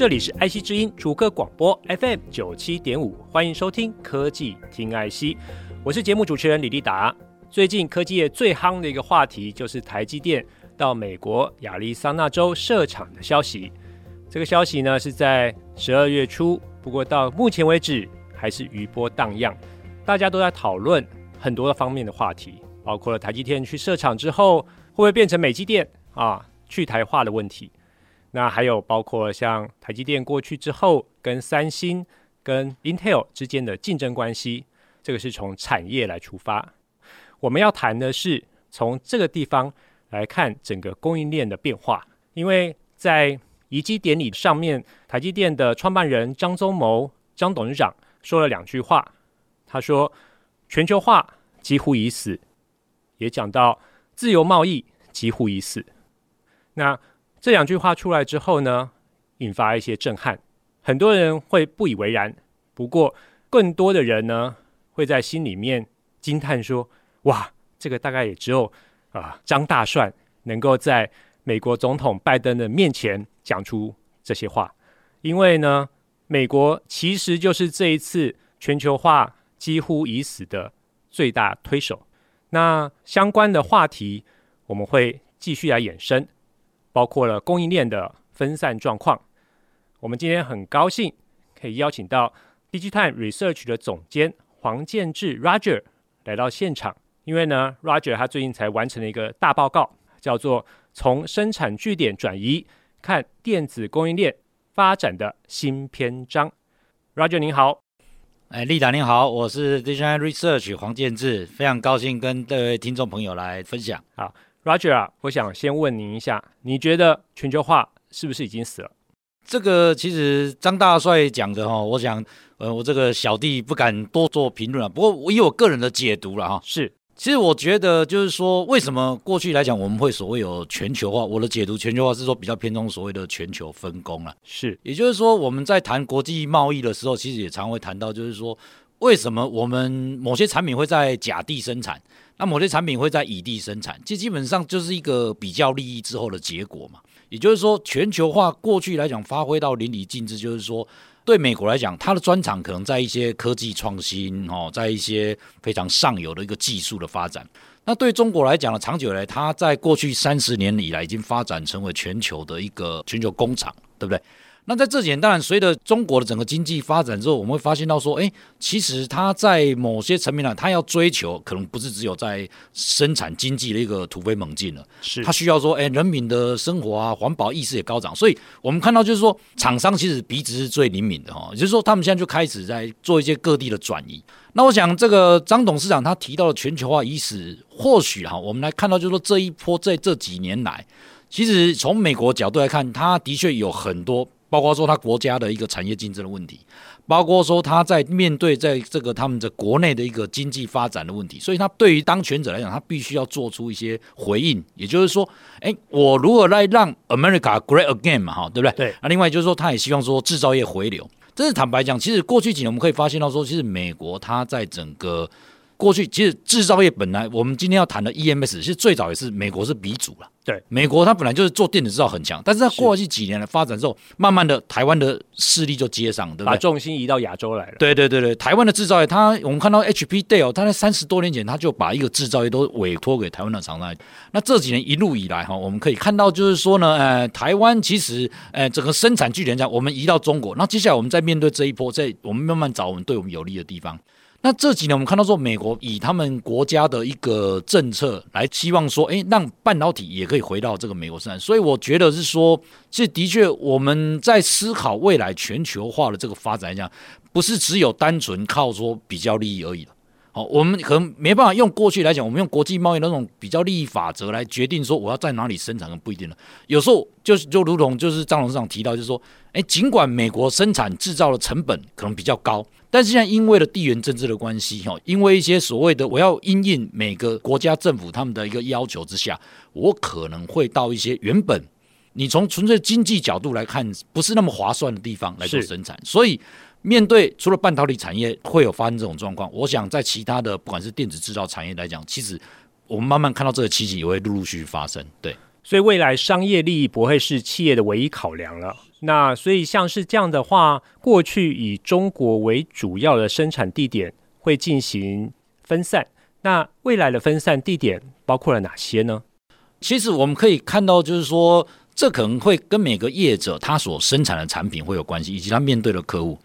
这里是爱惜之音主客广播 FM 九七点五，欢迎收听科技听爱惜我是节目主持人李立达。最近科技业最夯的一个话题就是台积电到美国亚利桑那州设厂的消息。这个消息呢是在十二月初，不过到目前为止还是余波荡漾，大家都在讨论很多方面的话题，包括了台积电去设厂之后会不会变成美积电啊，去台化的问题。那还有包括像台积电过去之后跟三星、跟 Intel 之间的竞争关系，这个是从产业来出发。我们要谈的是从这个地方来看整个供应链的变化，因为在移机典礼上面，台积电的创办人张忠谋张董事长说了两句话，他说全球化几乎已死，也讲到自由贸易几乎已死。那这两句话出来之后呢，引发一些震撼，很多人会不以为然。不过，更多的人呢，会在心里面惊叹说：“哇，这个大概也只有啊、张大帅能够在美国总统拜登的面前讲出这些话，因为呢，美国其实就是这一次全球化几乎已死的最大推手。那相关的话题，我们会继续来延伸。”包括了供应链的分散状况。我们今天很高兴可以邀请到 DigiTime Research 的总监黄建志 Roger 来到现场，因为呢，Roger 他最近才完成了一个大报告，叫做《从生产据点转移看电子供应链发展的新篇章》。Roger 您好，哎，丽达您好，我是 DigiTime Research 黄建志，非常高兴跟各位听众朋友来分享。好。Roger 啊，我想先问您一下，你觉得全球化是不是已经死了？这个其实张大帅讲的哈，我想，呃，我这个小弟不敢多做评论啊。不过我以我个人的解读了哈，是，其实我觉得就是说，为什么过去来讲我们会所谓有全球化？我的解读，全球化是说比较偏重所谓的全球分工了。是，也就是说，我们在谈国际贸易的时候，其实也常会谈到，就是说，为什么我们某些产品会在甲地生产？那某些产品会在乙地生产，这基本上就是一个比较利益之后的结果嘛。也就是说，全球化过去来讲发挥到淋漓尽致，就是说，对美国来讲，它的专长可能在一些科技创新哦，在一些非常上游的一个技术的发展。那对中国来讲呢，长久以来，它在过去三十年以来已经发展成为全球的一个全球工厂，对不对？那在这几年，当然随着中国的整个经济发展之后，我们会发现到说，哎，其实它在某些层面呢，它要追求可能不是只有在生产经济的一个突飞猛进了，是它需要说，哎，人民的生活啊，环保意识也高涨，所以我们看到就是说，厂商其实鼻子是最灵敏的哈，也就是说，他们现在就开始在做一些各地的转移。那我想，这个张董事长他提到的全球化意识，或许哈，我们来看到就是说，这一波在这几年来，其实从美国角度来看，他的确有很多。包括说他国家的一个产业竞争的问题，包括说他在面对在这个他们的国内的一个经济发展的问题，所以他对于当权者来讲，他必须要做出一些回应。也就是说，哎，我如何来让 America great again 嘛，哈，对不对？对。那另外就是说，他也希望说制造业回流。这是坦白讲，其实过去几年我们可以发现到说，其实美国它在整个。过去其实制造业本来，我们今天要谈的 EMS，其实最早也是美国是鼻祖了。对，美国它本来就是做电子制造很强，但是在过去几年的发展之后，慢慢的台湾的势力就接上，对不对？把重心移到亚洲来了。对对对对，台湾的制造业，它我们看到 HP Dell，它在三十多年前，它就把一个制造业都委托给台湾的厂商。那这几年一路以来哈，我们可以看到就是说呢，呃，台湾其实呃整个生产据点讲，我们移到中国，那接下来我们再面对这一波，在我们慢慢找我们对我们有利的地方。那这几年我们看到说，美国以他们国家的一个政策来期望说，哎，让半导体也可以回到这个美国生产。所以我觉得是说，这的确我们在思考未来全球化的这个发展来讲，不是只有单纯靠说比较利益而已。好，我们可能没办法用过去来讲，我们用国际贸易那种比较利益法则来决定说我要在哪里生产，不一定了。有时候就是就如同就是张董事长提到，就是说，哎，尽管美国生产制造的成本可能比较高，但是现在因为了地缘政治的关系，哈，因为一些所谓的我要因应每个国家政府他们的一个要求之下，我可能会到一些原本你从纯粹经济角度来看不是那么划算的地方来做生产，所以。面对除了半导体产业会有发生这种状况，我想在其他的不管是电子制造产业来讲，其实我们慢慢看到这个奇迹也会陆陆续续发生。对，所以未来商业利益不会是企业的唯一考量了。那所以像是这样的话，过去以中国为主要的生产地点会进行分散，那未来的分散地点包括了哪些呢？其实我们可以看到，就是说这可能会跟每个业者他所生产的产品会有关系，以及他面对的客户。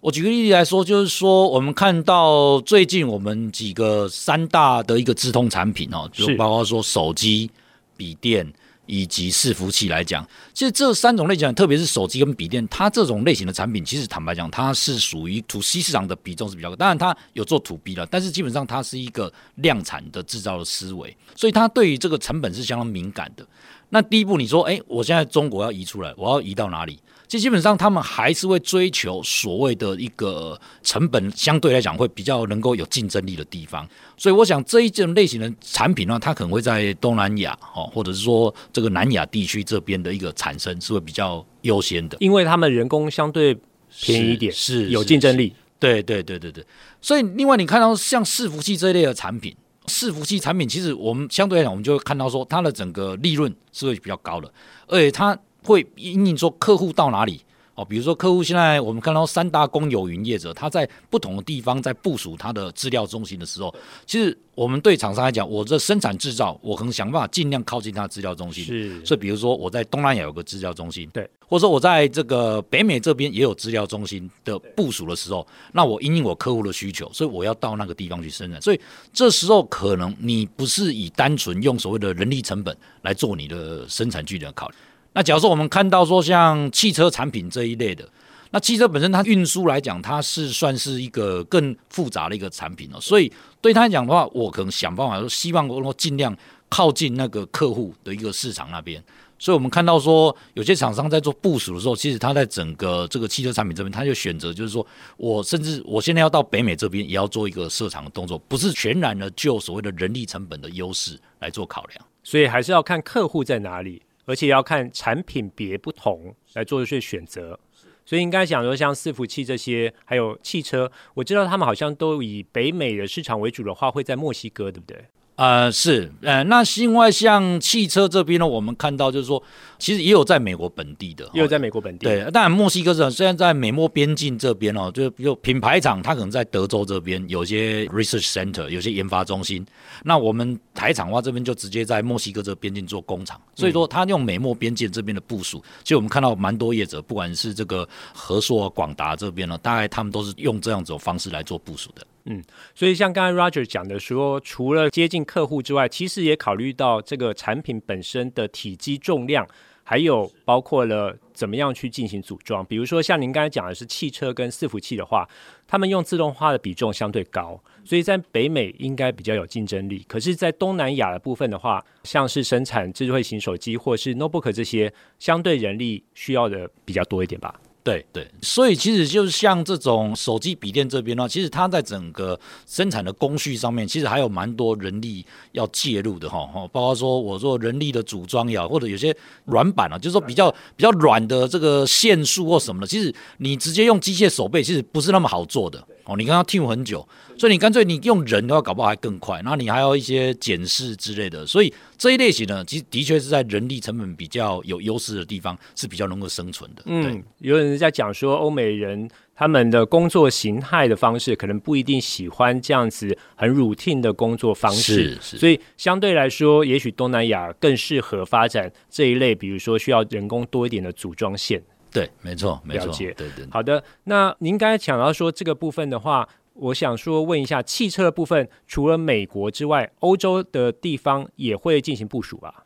我举个例子来说，就是说，我们看到最近我们几个三大的一个智通产品哦，就包括说手机、笔电以及伺服器来讲，其实这三种类型，特别是手机跟笔电，它这种类型的产品，其实坦白讲，它是属于 to C 市场的比重是比较高。当然，它有做 to B 了，但是基本上它是一个量产的制造的思维，所以它对于这个成本是相当敏感的。那第一步，你说，哎，我现在中国要移出来，我要移到哪里？其实基本上，他们还是会追求所谓的一个成本相对来讲会比较能够有竞争力的地方。所以，我想这一种类型的产品呢，它可能会在东南亚哦，或者是说这个南亚地区这边的一个产生是会比较优先的，因为他们人工相对便宜一点，是，是有竞争力。对对对对对。所以，另外你看到像伺服器这一类的产品，伺服器产品其实我们相对来讲，我们就会看到说它的整个利润是会比较高的，而且它。会因应说客户到哪里哦，比如说客户现在我们看到三大公有云业者，他在不同的地方在部署他的资料中心的时候，其实我们对厂商来讲，我这生产制造，我可能想办法尽量靠近他的资料中心。是，所以比如说我在东南亚有个资料中心，对，或者说我在这个北美这边也有资料中心的部署的时候，那我因应我客户的需求，所以我要到那个地方去生产。所以这时候可能你不是以单纯用所谓的人力成本来做你的生产距离的考虑。那假如说我们看到说像汽车产品这一类的，那汽车本身它运输来讲，它是算是一个更复杂的一个产品哦，所以对他来讲的话，我可能想办法说，希望能够尽量靠近那个客户的一个市场那边。所以我们看到说，有些厂商在做部署的时候，其实他在整个这个汽车产品这边，他就选择就是说我甚至我现在要到北美这边，也要做一个设厂的动作，不是全然的就所谓的人力成本的优势来做考量，所以还是要看客户在哪里。而且要看产品别不同来做一些选择，所以应该想说像伺服器这些，还有汽车，我知道他们好像都以北美的市场为主的话，会在墨西哥，对不对？呃，是，呃，那另外像汽车这边呢，我们看到就是说，其实也有在美国本地的，也有在美国本地。对，当然墨西哥是虽然在美墨边境这边哦，就比如品牌厂，它可能在德州这边有些 research center，有些研发中心。那我们台厂的话，这边就直接在墨西哥这边境做工厂，所以说它用美墨边境这边的部署，其实我们看到蛮多业者，不管是这个和硕、广达这边呢，大概他们都是用这样子的方式来做部署的。嗯，所以像刚才 Roger 讲的说，除了接近客户之外，其实也考虑到这个产品本身的体积重量，还有包括了怎么样去进行组装。比如说像您刚才讲的是汽车跟伺服器的话，他们用自动化的比重相对高，所以在北美应该比较有竞争力。可是，在东南亚的部分的话，像是生产智慧型手机或是 notebook 这些，相对人力需要的比较多一点吧。对对，所以其实就是像这种手机、笔电这边呢，其实它在整个生产的工序上面，其实还有蛮多人力要介入的哈，包括说我做人力的组装也好，或者有些软板啊，就是说比较比较软的这个线束或什么的，其实你直接用机械手背，其实不是那么好做的。哦。你刚刚听很久。所以你干脆你用人的话，搞不好还更快。然后你还要一些检视之类的。所以这一类型呢，其实的确是在人力成本比较有优势的地方是比较能够生存的。嗯，有人在讲说，欧美人他们的工作形态的方式，可能不一定喜欢这样子很 routine 的工作方式。所以相对来说，也许东南亚更适合发展这一类，比如说需要人工多一点的组装线。对，没错，没错。对对。好的，那您刚才讲到说这个部分的话。我想说，问一下汽车的部分，除了美国之外，欧洲的地方也会进行部署吧？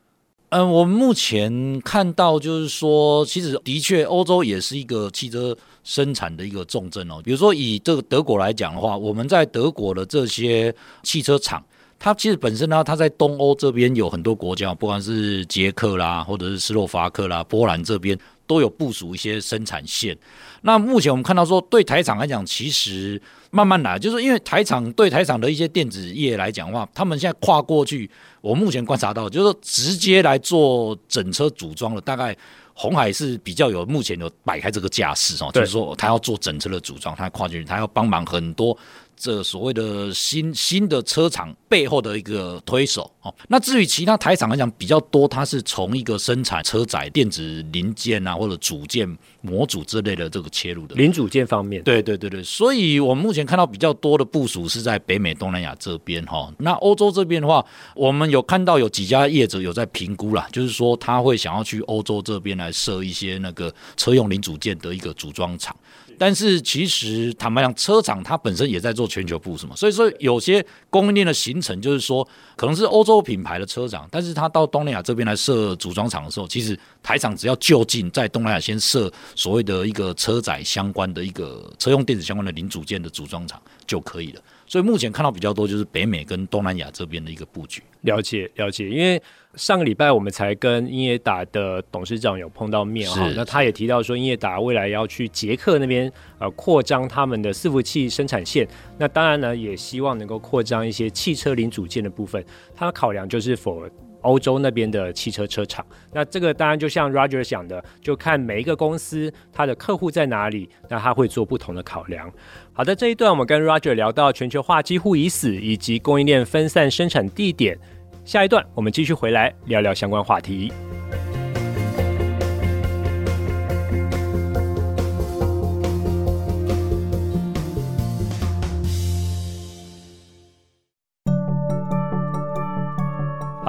嗯，我们目前看到就是说，其实的确欧洲也是一个汽车生产的一个重镇哦。比如说以这个德国来讲的话，我们在德国的这些汽车厂，它其实本身呢，它在东欧这边有很多国家，不管是捷克啦，或者是斯洛伐克啦、波兰这边都有部署一些生产线。那目前我们看到说，对台厂来讲，其实慢慢来，就是因为台厂对台厂的一些电子业来讲的话，他们现在跨过去。我目前观察到，就是说直接来做整车组装的，大概红海是比较有目前有摆开这个架势哦，就是说他要做整车的组装，他跨进去，他要帮忙很多。这所谓的新新的车厂背后的一个推手哦，那至于其他台厂来讲比较多，它是从一个生产车载电子零件啊或者组件模组之类的这个切入的零组件方面，对对对对，所以我们目前看到比较多的部署是在北美、东南亚这边哈。那欧洲这边的话，我们有看到有几家业者有在评估啦，就是说他会想要去欧洲这边来设一些那个车用零组件的一个组装厂。但是其实坦白讲，车厂它本身也在做全球部署嘛，所以说有些供应链的形成，就是说可能是欧洲品牌的车厂，但是它到东南亚这边来设组装厂的时候，其实台厂只要就近在东南亚先设所谓的一个车载相关的一个车用电子相关的零组件的组装厂就可以了。所以目前看到比较多就是北美跟东南亚这边的一个布局。了解了解，因为。上个礼拜我们才跟英业达的董事长有碰到面哈，那他也提到说，英业达未来要去捷克那边呃扩张他们的伺服器生产线，那当然呢也希望能够扩张一些汽车零组件的部分，他的考量就是 for 欧洲那边的汽车车厂，那这个当然就像 Roger 讲的，就看每一个公司它的客户在哪里，那他会做不同的考量。好的，这一段我们跟 Roger 聊到全球化几乎已死，以及供应链分散生产地点。下一段，我们继续回来聊聊相关话题。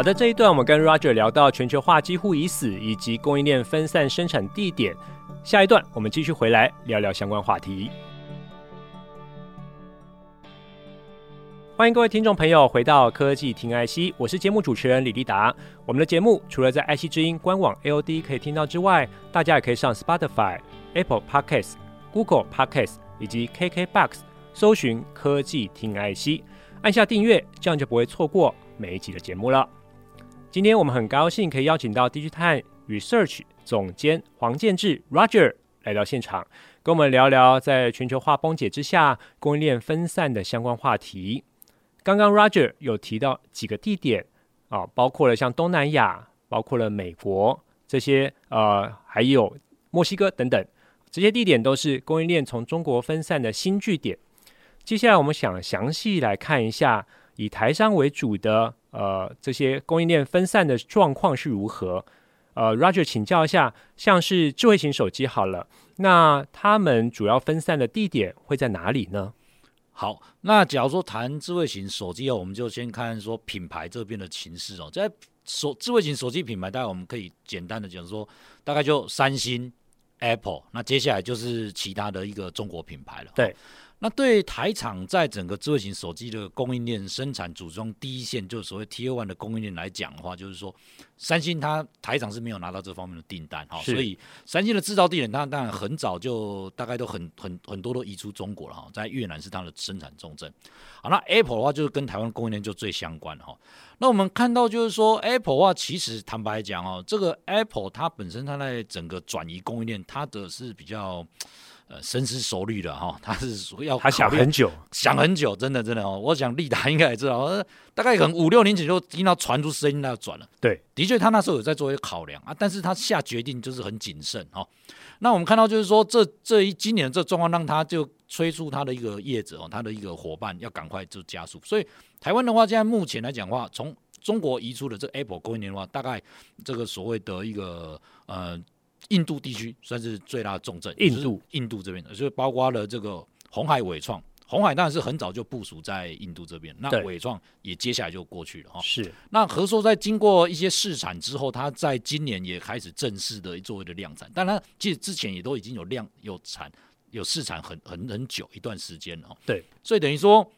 好的，这一段我们跟 Roger 聊到全球化几乎已死，以及供应链分散生产地点。下一段，我们继续回来聊聊相关话题。欢迎各位听众朋友回到科技听 IC，我是节目主持人李立达。我们的节目除了在 IC 之音官网 AOD 可以听到之外，大家也可以上 Spotify、Apple Podcasts、Google Podcasts 以及 KKBox 搜寻科技听 IC，按下订阅，这样就不会错过每一集的节目了。今天我们很高兴可以邀请到 DigiTime Research 总监黄建志 Roger 来到现场，跟我们聊聊在全球化崩解之下，供应链分散的相关话题。刚刚 Roger 有提到几个地点啊，包括了像东南亚，包括了美国这些，呃，还有墨西哥等等，这些地点都是供应链从中国分散的新据点。接下来我们想详细来看一下，以台商为主的呃这些供应链分散的状况是如何。呃，Roger 请教一下，像是智慧型手机好了，那他们主要分散的地点会在哪里呢？好，那假如说谈智慧型手机哦，我们就先看说品牌这边的情势哦。在手智慧型手机品牌，大概我们可以简单的讲说，大概就三星、Apple，那接下来就是其他的一个中国品牌了。对。那对台厂在整个智慧型手机的供应链生产组装第一线，就是所谓 Tier One 的供应链来讲的话，就是说三星它台厂是没有拿到这方面的订单哈，所以三星的制造地点它当然很早就大概都很很很多都移出中国了哈，在越南是它的生产重镇。好，那 Apple 的话就是跟台湾供应链就最相关哈。那我们看到就是说 Apple 的话，其实坦白讲哦，这个 Apple 它本身它在整个转移供应链，它的是比较。呃，深思熟虑的哈，他是说要他想很久，想很久，真的真的哦。我想利达应该也知道，大概可能五六年前就听到传出声音，他要转了。对，的确他那时候有在做一个考量啊，但是他下决定就是很谨慎哈。那我们看到就是说，这这一今年的这状况，让他就催促他的一个业者哦，他的一个伙伴要赶快就加速。所以台湾的话，现在目前来讲的话，从中国移出的这 Apple 供应链的话，大概这个所谓的一个呃。印度地区算是最大的重镇，印度印度这边的，就包括了这个红海伟创，红海当然是很早就部署在印度这边，那伟创也接下来就过去了哈。是，那和硕在经过一些试产之后，它在今年也开始正式的作为的量产，但它其实之前也都已经有量有产有试产很很很久一段时间了哈。对，所以等于说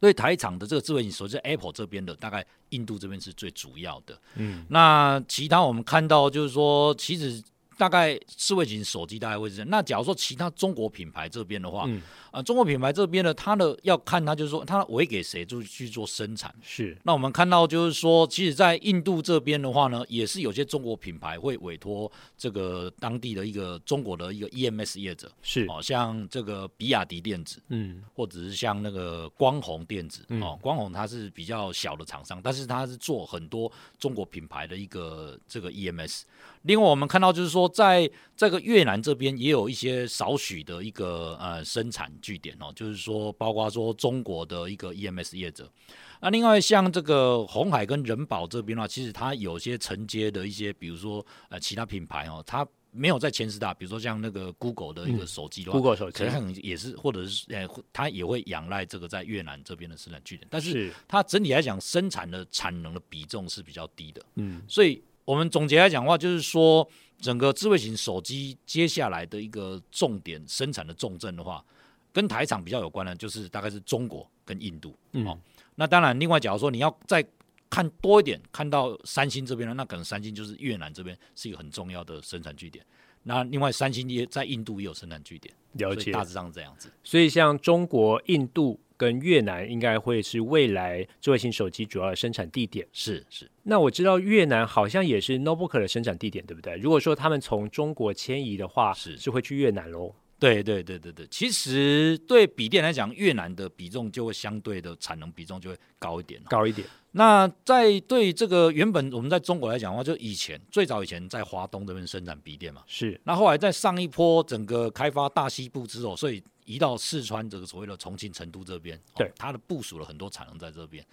对台厂的这个智慧型手机，Apple 这边的大概印度这边是最主要的。嗯，那其他我们看到就是说，其实大概智慧型手机大概会是这样。那假如说其他中国品牌这边的话，嗯啊，中国品牌这边呢，它的要看它就是说，它委给谁就去做生产。是。那我们看到就是说，其实，在印度这边的话呢，也是有些中国品牌会委托这个当地的一个中国的一个 EMS 业者，是哦，像这个比亚迪电子，嗯，或者是像那个光弘电子，嗯、哦，光弘它是比较小的厂商，但是它是做很多中国品牌的一个这个 EMS。另外，我们看到就是说，在这个越南这边也有一些少许的一个呃生产据点哦，就是说，包括说中国的一个 EMS 业者。那另外像这个红海跟人保这边的话，其实它有些承接的一些，比如说呃其他品牌哦，它没有在前十大，比如说像那个 Google 的一个手机的话、嗯、Google 手机可能也是，或者是呃它也会仰赖这个在越南这边的生产据点，但是它整体来讲生产的产能的比重是比较低的，嗯，所以。我们总结来讲的话，就是说，整个智慧型手机接下来的一个重点生产的重镇的话，跟台厂比较有关的，就是大概是中国跟印度。嗯、哦，那当然，另外假如说你要再看多一点，看到三星这边呢，那可能三星就是越南这边是一个很重要的生产据点。那另外三星也在印度也有生产据点，了解，大致上是这样子。所以像中国、印度。跟越南应该会是未来智慧型手机主要的生产地点。是是，那我知道越南好像也是 notebook 的生产地点，对不对？如果说他们从中国迁移的话，是是会去越南喽？对对对对对，其实对笔电来讲，越南的比重就会相对的产能比重就会高一点，高一点。那在对这个原本我们在中国来讲的话，就以前最早以前在华东这边生产笔电嘛，是。那后来在上一波整个开发大西部之后，所以。移到四川这个所谓的重庆、成都这边，对，哦、它的部署了很多产能在这边。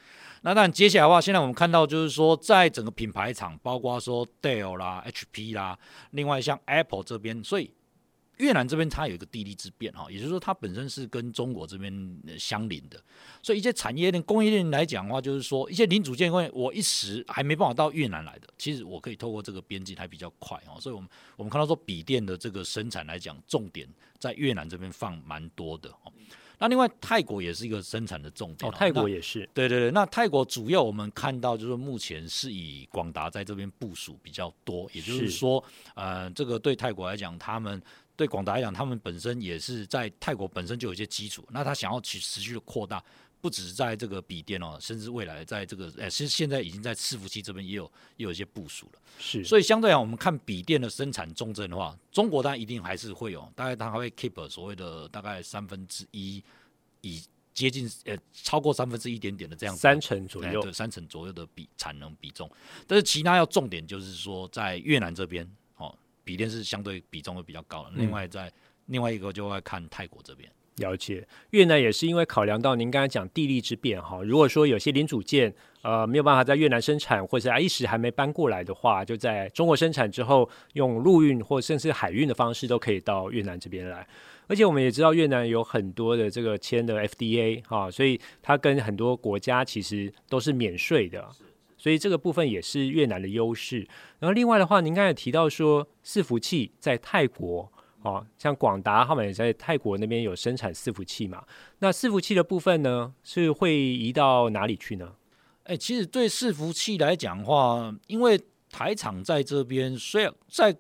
那但，接下来的话，现在我们看到就是说，在整个品牌厂，包括说 Dell 啦、HP 啦，另外像 Apple 这边，所以。越南这边它有一个地利之便哈，也就是说它本身是跟中国这边相邻的，所以一些产业链、供应链来讲的话，就是说一些零组件，因为我一时还没办法到越南来的，其实我可以透过这个边境还比较快哦，所以我们我们看到说笔电的这个生产来讲，重点在越南这边放蛮多的哦。那另外泰国也是一个生产的重点哦，泰国也是，对对对。那泰国主要我们看到就是目前是以广达在这边部署比较多，也就是说，呃，这个对泰国来讲，他们。对广达来讲，他们本身也是在泰国本身就有一些基础，那他想要去持续的扩大，不只是在这个笔电哦，甚至未来在这个，呃，其实现在已经在伺服器这边也有也有一些部署了。是，所以相对来讲，我们看笔电的生产重镇的话，中国当然一定还是会有，大概它还会 keep 所谓的大概三分之一，以接近呃超过三分之一点点的这样子，三成左右，对，三成左右的比产能比重。但是其他要重点就是说，在越南这边。笔电是相对比重会比较高的，另外在、嗯、另外一个就会看泰国这边。了解，越南也是因为考量到您刚才讲地利之便哈，如果说有些零组件呃没有办法在越南生产，或者啊一时还没搬过来的话，就在中国生产之后，用陆运或甚至海运的方式都可以到越南这边来。而且我们也知道越南有很多的这个签的 FDA 哈，所以它跟很多国家其实都是免税的。所以这个部分也是越南的优势。然后另外的话，您刚才提到说伺服器在泰国哦，像广达他们也在泰国那边有生产伺服器嘛。那伺服器的部分呢，是会移到哪里去呢？哎，其实对伺服器来讲的话，因为台厂在这边，虽然在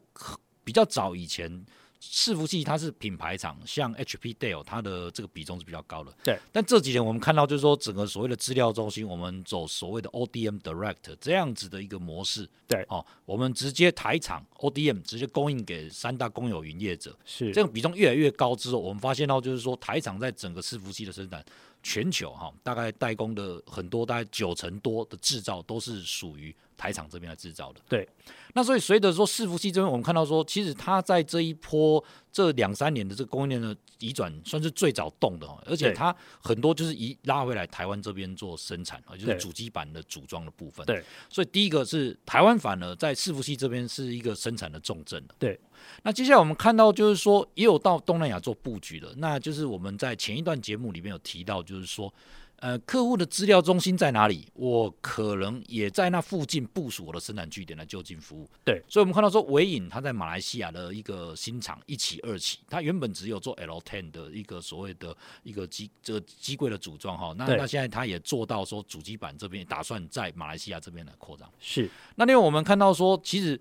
比较早以前。伺服器它是品牌厂，像 HP、Dell，它的这个比重是比较高的。对。但这几年我们看到，就是说整个所谓的资料中心，我们走所谓的 ODM Direct 这样子的一个模式。对。哦，我们直接台厂 ODM 直接供应给三大公有云业者。是。这种比重越来越高之后，我们发现到就是说台厂在整个伺服器的生产，全球哈、哦、大概代工的很多，大概九成多的制造都是属于。台厂这边来制造的，对。那所以随着说伺服器这边，我们看到说，其实它在这一波这两三年的这个供应链的移转，算是最早动的哦，而且它很多就是移拉回来台湾这边做生产，就是主机板的组装的部分。对。所以第一个是台湾反而在伺服器这边是一个生产的重镇。对。那接下来我们看到就是说，也有到东南亚做布局的，那就是我们在前一段节目里面有提到，就是说。呃，客户的资料中心在哪里？我可能也在那附近部署我的生产据点来就近服务。对，所以我们看到说，伟影它在马来西亚的一个新厂一期、二期，它原本只有做 L10 的一个所谓的一个机这个机柜的组装哈，那那现在它也做到说主机板这边打算在马来西亚这边来扩张。是，那另外我们看到说，其实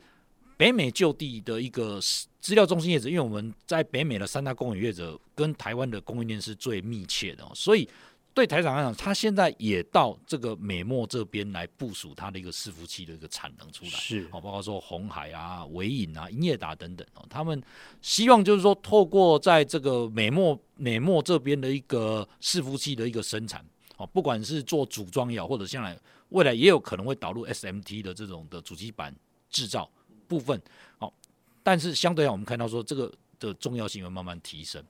北美就地的一个资料中心业者，因为我们在北美的三大供应业者跟台湾的供应链是最密切的，所以。对台厂来讲，他现在也到这个美墨这边来部署它的一个伺服器的一个产能出来，是哦，包括说红海啊、伟影啊、英业达等等哦，他们希望就是说，透过在这个美墨美墨这边的一个伺服器的一个生产哦，不管是做组装也好，或者将来未来也有可能会导入 SMT 的这种的主机板制造部分哦，但是相对来讲，我们看到说这个的重要性会慢慢提升。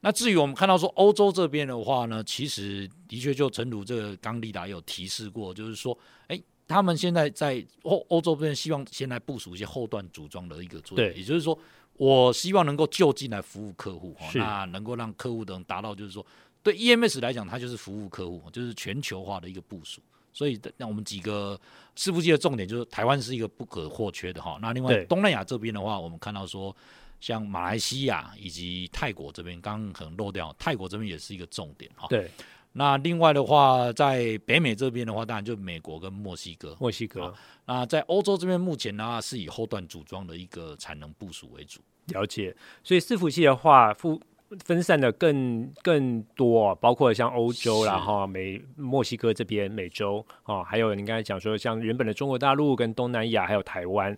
那至于我们看到说欧洲这边的话呢，其实的确就诚如这个刚利达有提示过，就是说，哎，他们现在在欧欧洲这边希望先来部署一些后段组装的一个作业，也就是说，我希望能够就近来服务客户，那能够让客户能达到就是说，对 EMS 来讲，它就是服务客户，就是全球化的一个部署。所以，那我们几个伺服器的重点就是台湾是一个不可或缺的哈。那另外东南亚这边的话，我们看到说。像马来西亚以及泰国这边，刚刚可能漏掉，泰国这边也是一个重点哈。对，那另外的话，在北美这边的话，当然就美国跟墨西哥。墨西哥。那在欧洲这边，目前的话是以后段组装的一个产能部署为主。了解。所以伺服器的话，分分散的更更多，包括像欧洲啦哈，美墨西哥这边、美洲啊，还有你刚才讲说，像原本的中国大陆跟东南亚，还有台湾。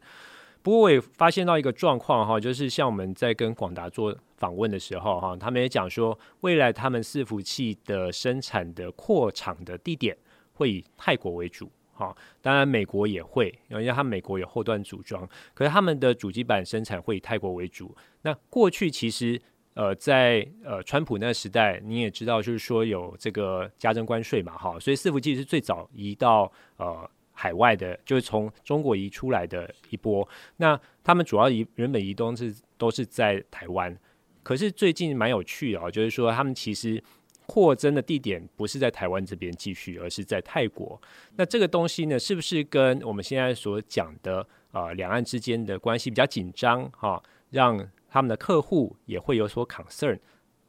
不过我也发现到一个状况哈，就是像我们在跟广达做访问的时候哈，他们也讲说，未来他们伺服器的生产的扩厂的地点会以泰国为主哈，当然美国也会，因为他美国有后端组装，可是他们的主机板生产会以泰国为主。那过去其实呃在呃川普那个时代，你也知道就是说有这个加征关税嘛哈，所以伺服器是最早移到呃。海外的，就是从中国移出来的一波。那他们主要移原本移动是都是在台湾，可是最近蛮有趣的哦，就是说他们其实扩增的地点不是在台湾这边继续，而是在泰国。那这个东西呢，是不是跟我们现在所讲的呃两岸之间的关系比较紧张哈，让他们的客户也会有所 concern，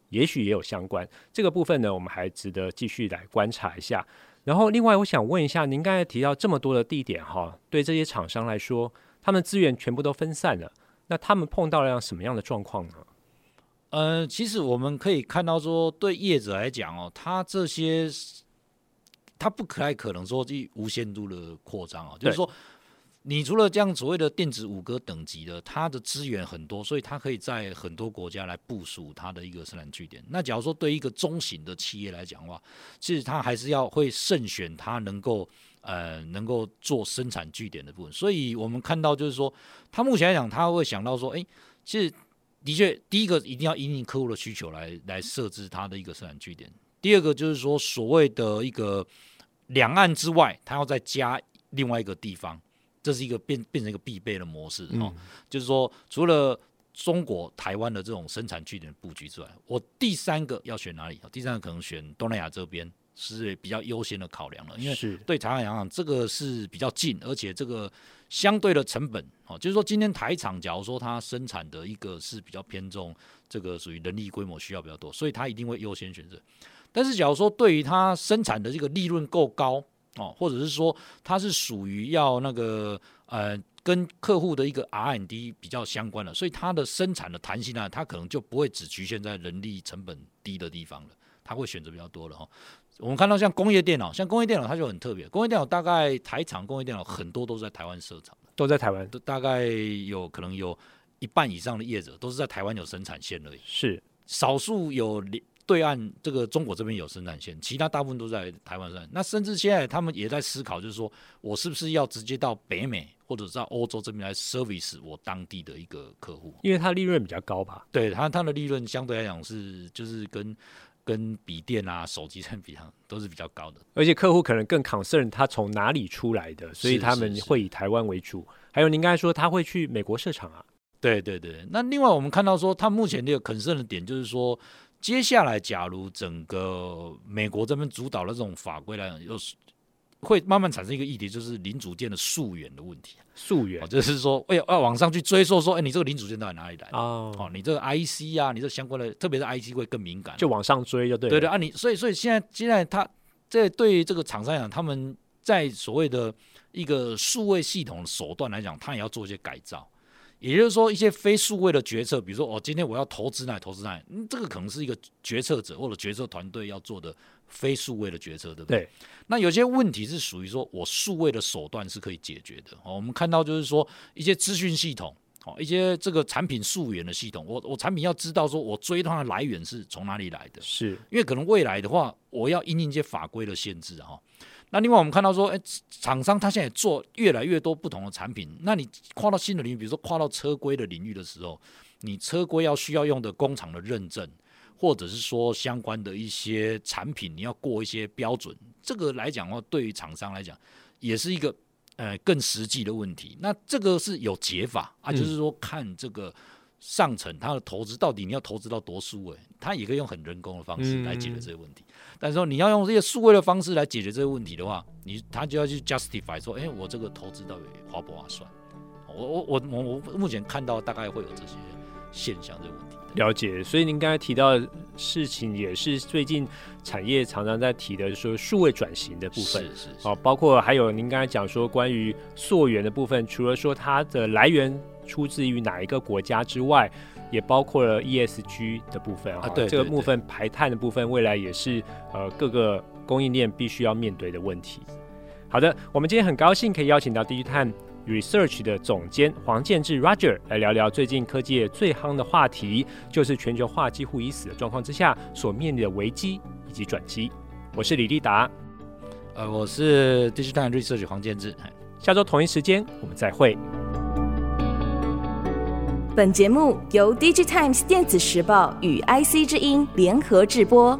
也许也有相关。这个部分呢，我们还值得继续来观察一下。然后，另外我想问一下，您刚才提到这么多的地点哈，对这些厂商来说，他们资源全部都分散了，那他们碰到了什么样的状况呢？呃，其实我们可以看到说，对业者来讲哦，他这些他不太可能说去无限度的扩张啊，就是说。你除了这样所谓的电子五哥等级的，它的资源很多，所以它可以在很多国家来部署它的一个生产据点。那假如说对一个中型的企业来讲的话，其实它还是要会慎选它能够呃能够做生产据点的部分。所以我们看到就是说，它目前来讲，它会想到说，哎，其实的确第一个一定要因应客户的需求来来设置它的一个生产据点。第二个就是说，所谓的一个两岸之外，它要再加另外一个地方。这是一个变变成一个必备的模式哈、嗯，就是说除了中国台湾的这种生产据点布局之外，我第三个要选哪里？第三个可能选东南亚这边是比较优先的考量了，因为对台湾来讲，这个是比较近，而且这个相对的成本哦，就是说今天台厂假如说它生产的一个是比较偏重这个属于人力规模需要比较多，所以它一定会优先选择。但是假如说对于它生产的这个利润够高。哦，或者是说它是属于要那个呃跟客户的一个 R&D 比较相关的，所以它的生产的弹性呢，它可能就不会只局限在人力成本低的地方了，它会选择比较多的哈。我们看到像工业电脑，像工业电脑它就很特别，工业电脑大概台厂工业电脑很多都是在台湾设厂的，都在台湾，都大概有可能有一半以上的业者都是在台湾有生产线而已，是少数有对岸这个中国这边有生产线，其他大部分都在台湾上。那甚至现在他们也在思考，就是说我是不是要直接到北美或者到欧洲这边来 service 我当地的一个客户，因为它利润比较高吧？对，它它的利润相对来讲是就是跟跟笔电啊、手机上比上，都是比较高的。而且客户可能更 concern 他从哪里出来的，所以他们会以台湾为主。还有您刚才说他会去美国设厂啊？对对对。那另外我们看到说，他目前这个 concern 的点就是说。接下来，假如整个美国这边主导的这种法规来讲，又是会慢慢产生一个议题，就是零组件的溯源的问题。溯源，就是说，哎，要往上去追溯，说，哎，你这个零组件到底哪里来的？哦，哦，你这个 IC 啊，你这相关的，特别是 IC 会更敏感，就往上追就对。对对啊，你所以所以现在现在他这对于这个厂商来讲，他们在所谓的一个数位系统的手段来讲，他也要做一些改造。也就是说，一些非数位的决策，比如说，哦，今天我要投资哪投资哪，嗯，这个可能是一个决策者或者决策团队要做的非数位的决策，对不对？对。那有些问题是属于说我数位的手段是可以解决的。哦，我们看到就是说一些资讯系统，哦，一些这个产品溯源的系统，我我产品要知道说我追它的来源是从哪里来的，是因为可能未来的话，我要因应一些法规的限制哈。那另外我们看到说，哎，厂商他现在做越来越多不同的产品。那你跨到新的领域，比如说跨到车规的领域的时候，你车规要需要用的工厂的认证，或者是说相关的一些产品，你要过一些标准。这个来讲的话，对于厂商来讲，也是一个呃更实际的问题。那这个是有解法啊，就是说看这个。上层他的投资到底你要投资到多数位？他也可以用很人工的方式来解决这个问题。但是说你要用这些数位的方式来解决这个问题的话，你他就要去 justify 说，哎、我这个投资到底划不划算？我我我我我目前看到大概会有这些现象这个问题。了解，所以您刚才提到的事情也是最近产业常常在提的，说数位转型的部分。是是包括还有您刚才讲说关于溯源的部分，除了说它的来源。出自于哪一个国家之外，也包括了 ESG 的部分啊。对，这个部分排碳的部分，未来也是呃各个供应链必须要面对的问题。好的，我们今天很高兴可以邀请到 DigiTime Research 的总监黄建志 Roger 来聊聊最近科技界最夯的话题，就是全球化几乎已死的状况之下所面临的危机以及转机。我是李立达，呃，我是 DigiTime Research 黄建志。下周同一时间我们再会。本节目由 DigiTimes 电子时报与 IC 之音联合制播。